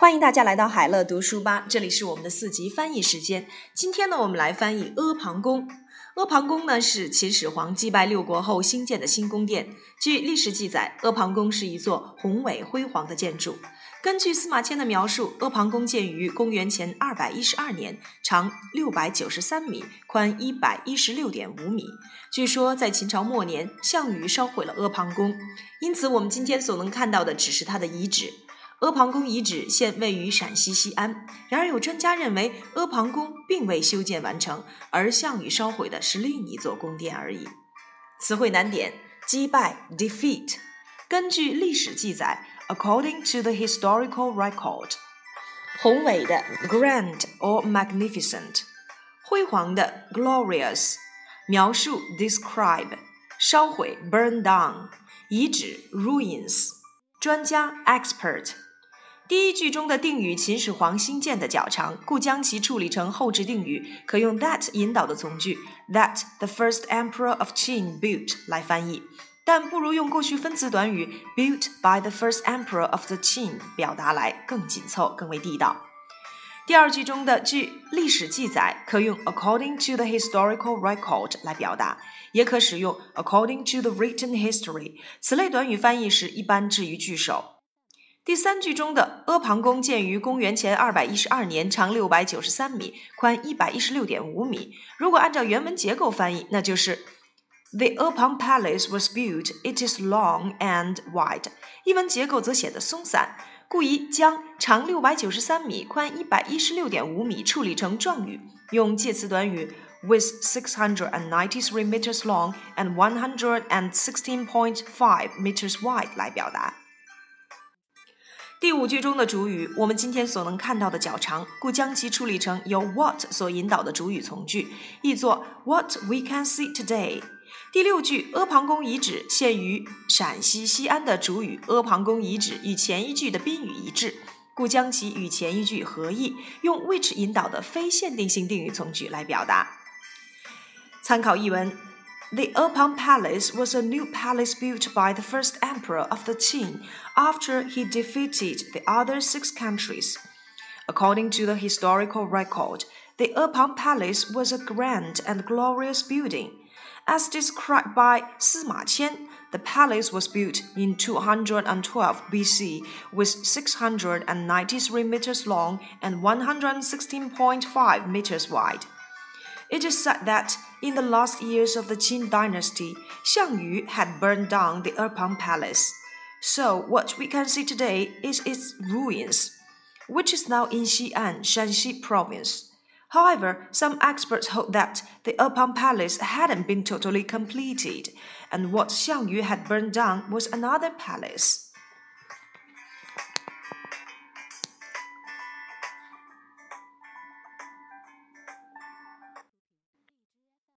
欢迎大家来到海乐读书吧，这里是我们的四级翻译时间。今天呢，我们来翻译阿房宫。阿房宫呢是秦始皇击败六国后兴建的新宫殿。据历史记载，阿房宫是一座宏伟辉煌的建筑。根据司马迁的描述，阿房宫建于公元前二百一十二年，长六百九十三米，宽一百一十六点五米。据说在秦朝末年，项羽烧毁了阿房宫，因此我们今天所能看到的只是它的遗址。阿房宫遗址现位于陕西西安。然而，有专家认为阿房宫并未修建完成，而项羽烧毁的是另一座宫殿而已。词汇难点：击败 （defeat）。根据历史记载，according to the historical record，宏伟的 （grand or magnificent），辉煌的 （glorious），描述 （describe），烧毁 （burn down），遗址 （ruins），专家 （expert）。第一句中的定语秦始皇新建的较长，故将其处理成后置定语，可用 that 引导的从句 that the first emperor of Qin built 来翻译，但不如用过去分词短语 built by the first emperor of the Qin 表达来更紧凑、更为地道。第二句中的据历史记载，可用 according to the historical record 来表达，也可使用 according to the written history。此类短语翻译时一般置于句首。第三句中的阿房宫建于公元前二百一十二年，长六百九十三米，宽一百一十六点五米。如果按照原文结构翻译，那就是 The Apang Palace was built. It is long and wide. 译文结构则显得松散，故宜将长六百九十三米、宽一百一十六点五米处理成状语，用介词短语 with six hundred and ninety three meters long and one hundred and sixteen point five meters wide 来表达。第五句中的主语，我们今天所能看到的较长，故将其处理成由 what 所引导的主语从句，译作 What we can see today。第六句阿房宫遗址现于陕西西安的主语阿房宫遗址与前一句的宾语一致，故将其与前一句合意，用 which 引导的非限定性定语从句来表达。参考译文。The Apang Palace was a new palace built by the first emperor of the Qin after he defeated the other six countries. According to the historical record, the Apang Palace was a grand and glorious building. As described by Sima Qian, the palace was built in 212 BC with 693 meters long and 116.5 meters wide. It is said that in the last years of the Qin dynasty, Xiang Yu had burned down the Erpang palace. So what we can see today is its ruins, which is now in Xi'an, Shanxi province. However, some experts hold that the Erpang palace hadn't been totally completed, and what Xiang Yu had burned down was another palace.